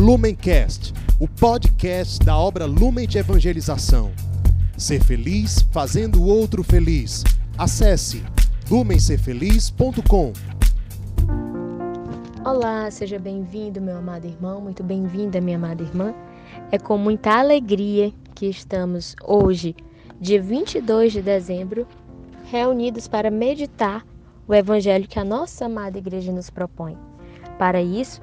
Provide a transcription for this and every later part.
Lumencast, o podcast da obra Lumen de Evangelização. Ser feliz fazendo o outro feliz. Acesse lumencerfeliz.com. Olá, seja bem-vindo, meu amado irmão, muito bem-vinda, minha amada irmã. É com muita alegria que estamos hoje, dia 22 de dezembro, reunidos para meditar o evangelho que a nossa amada igreja nos propõe. Para isso,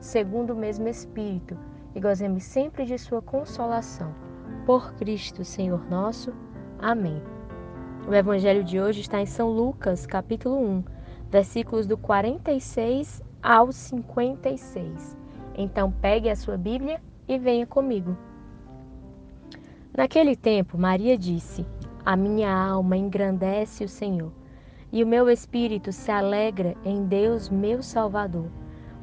segundo o mesmo Espírito, e gozemos sempre de Sua consolação. Por Cristo, Senhor nosso. Amém. O Evangelho de hoje está em São Lucas, capítulo 1, versículos do 46 ao 56. Então pegue a sua Bíblia e venha comigo. Naquele tempo, Maria disse: A minha alma engrandece o Senhor, e o meu espírito se alegra em Deus, meu Salvador,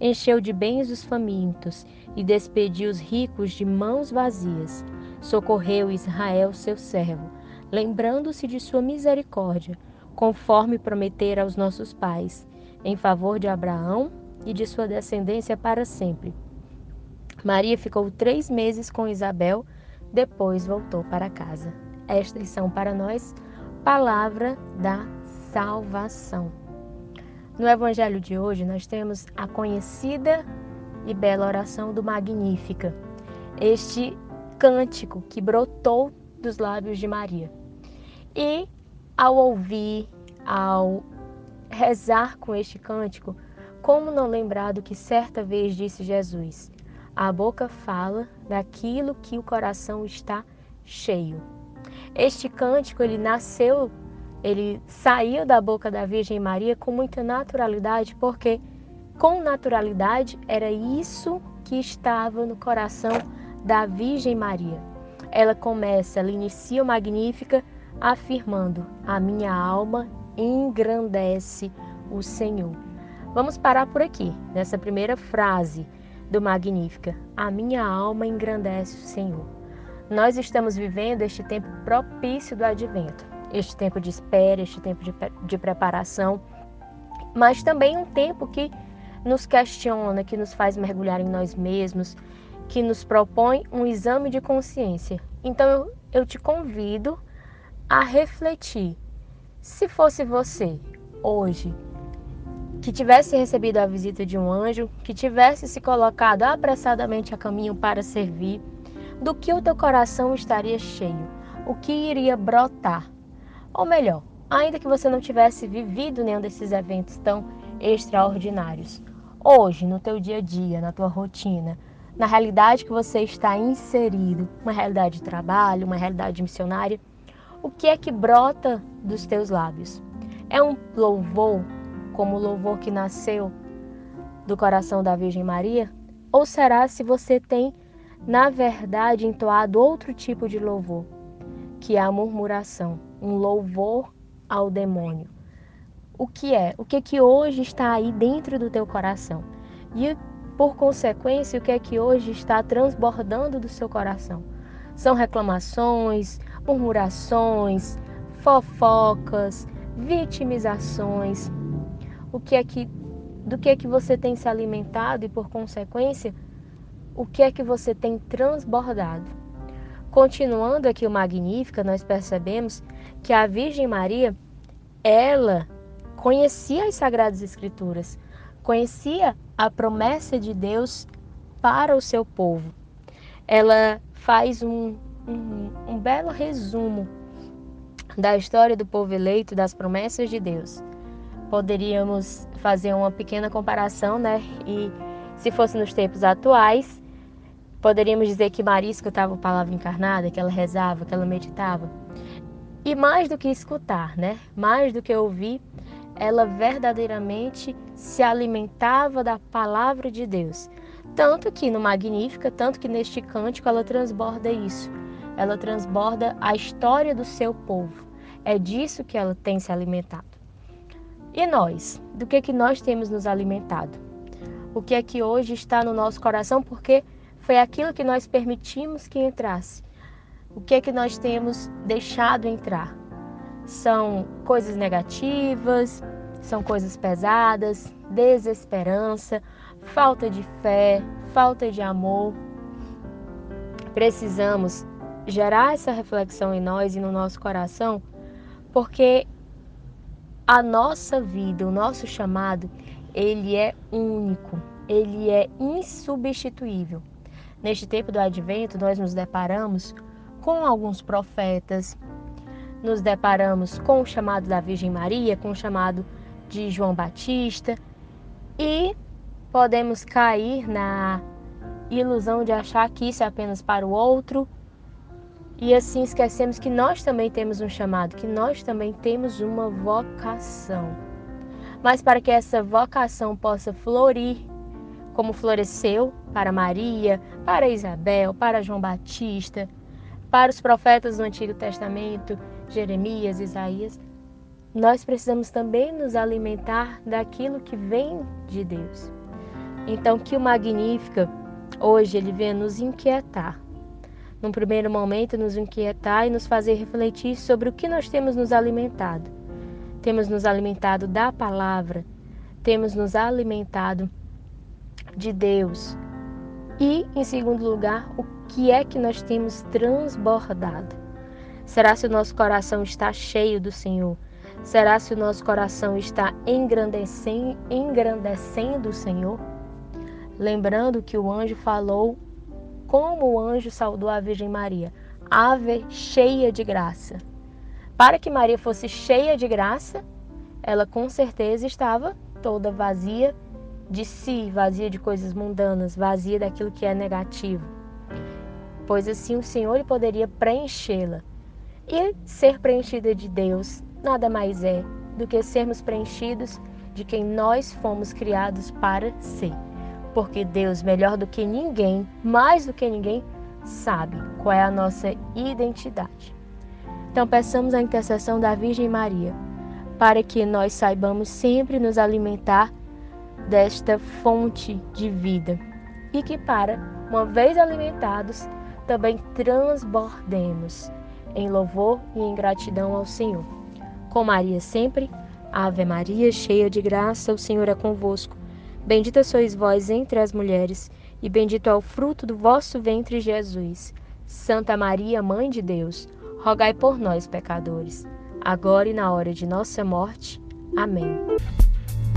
encheu de bens os famintos e despediu os ricos de mãos vazias. Socorreu Israel, seu servo, lembrando-se de sua misericórdia, conforme prometera aos nossos pais, em favor de Abraão e de sua descendência para sempre. Maria ficou três meses com Isabel, depois voltou para casa. Estas são para nós palavra da salvação. No Evangelho de hoje, nós temos a conhecida e bela oração do Magnífica, este cântico que brotou dos lábios de Maria. E ao ouvir, ao rezar com este cântico, como não lembrar do que certa vez disse Jesus? A boca fala daquilo que o coração está cheio. Este cântico ele nasceu, ele saiu da boca da Virgem Maria com muita naturalidade, porque com naturalidade era isso que estava no coração da Virgem Maria. Ela começa, ela inicia o Magnífica afirmando: A minha alma engrandece o Senhor. Vamos parar por aqui, nessa primeira frase do Magnífica: A minha alma engrandece o Senhor. Nós estamos vivendo este tempo propício do advento, este tempo de espera, este tempo de, de preparação, mas também um tempo que nos questiona, que nos faz mergulhar em nós mesmos, que nos propõe um exame de consciência. Então eu, eu te convido a refletir. Se fosse você hoje que tivesse recebido a visita de um anjo, que tivesse se colocado apressadamente a caminho para servir, do que o teu coração estaria cheio, o que iria brotar. Ou melhor, ainda que você não tivesse vivido nenhum desses eventos tão extraordinários, hoje, no teu dia a dia, na tua rotina, na realidade que você está inserido, uma realidade de trabalho, uma realidade missionária, o que é que brota dos teus lábios? É um louvor, como o louvor que nasceu do coração da Virgem Maria? Ou será se você tem, na verdade, entoado outro tipo de louvor, que é a murmuração, um louvor ao demônio? O que é? O que é que hoje está aí dentro do teu coração? E, por consequência, o que é que hoje está transbordando do seu coração? São reclamações, murmurações, fofocas, vitimizações. O que é que do que é que você tem se alimentado e por consequência, o que é que você tem transbordado? Continuando aqui o Magnífica, nós percebemos que a Virgem Maria, ela conhecia as sagradas escrituras, conhecia a promessa de Deus para o seu povo. ela faz um, um, um belo resumo da história do povo eleito, das promessas de Deus. Poderíamos fazer uma pequena comparação, né? E se fosse nos tempos atuais, poderíamos dizer que Maria escutava a palavra encarnada, que ela rezava, que ela meditava. E mais do que escutar, né? Mais do que ouvir, ela verdadeiramente se alimentava da palavra de Deus. Tanto que no Magnífica, tanto que neste cântico ela transborda isso. Ela transborda a história do seu povo. É disso que ela tem se alimentado. E nós? Do que que nós temos nos alimentado? O que é que hoje está no nosso coração porque foi aquilo que nós permitimos que entrasse. O que é que nós temos deixado entrar? São coisas negativas, são coisas pesadas, desesperança, falta de fé, falta de amor. Precisamos gerar essa reflexão em nós e no nosso coração, porque a nossa vida, o nosso chamado, ele é único, ele é insubstituível. Neste tempo do advento, nós nos deparamos com alguns profetas, nos deparamos com o chamado da Virgem Maria, com o chamado de João Batista. E podemos cair na ilusão de achar que isso é apenas para o outro. E assim esquecemos que nós também temos um chamado, que nós também temos uma vocação. Mas para que essa vocação possa florir, como floresceu para Maria, para Isabel, para João Batista, para os profetas do Antigo Testamento, Jeremias, Isaías, nós precisamos também nos alimentar daquilo que vem de Deus. Então, que o Magnífica hoje ele venha nos inquietar num primeiro momento, nos inquietar e nos fazer refletir sobre o que nós temos nos alimentado. Temos nos alimentado da palavra, temos nos alimentado de Deus. E, em segundo lugar, o que é que nós temos transbordado? Será se o nosso coração está cheio do Senhor? Será se o nosso coração está engrandecendo, engrandecendo o Senhor? Lembrando que o anjo falou como o anjo saudou a Virgem Maria, ave cheia de graça. Para que Maria fosse cheia de graça, ela com certeza estava toda vazia de si, vazia de coisas mundanas, vazia daquilo que é negativo. Pois assim o Senhor poderia preenchê-la. E ser preenchida de Deus nada mais é do que sermos preenchidos de quem nós fomos criados para ser porque Deus, melhor do que ninguém, mais do que ninguém, sabe qual é a nossa identidade. Então, peçamos a intercessão da Virgem Maria para que nós saibamos sempre nos alimentar desta fonte de vida e que, para, uma vez alimentados, também transbordemos em louvor e em gratidão ao Senhor. Com Maria sempre, Ave Maria, cheia de graça, o Senhor é convosco. Bendita sois vós entre as mulheres, e bendito é o fruto do vosso ventre, Jesus. Santa Maria, Mãe de Deus, rogai por nós, pecadores, agora e na hora de nossa morte. Amém.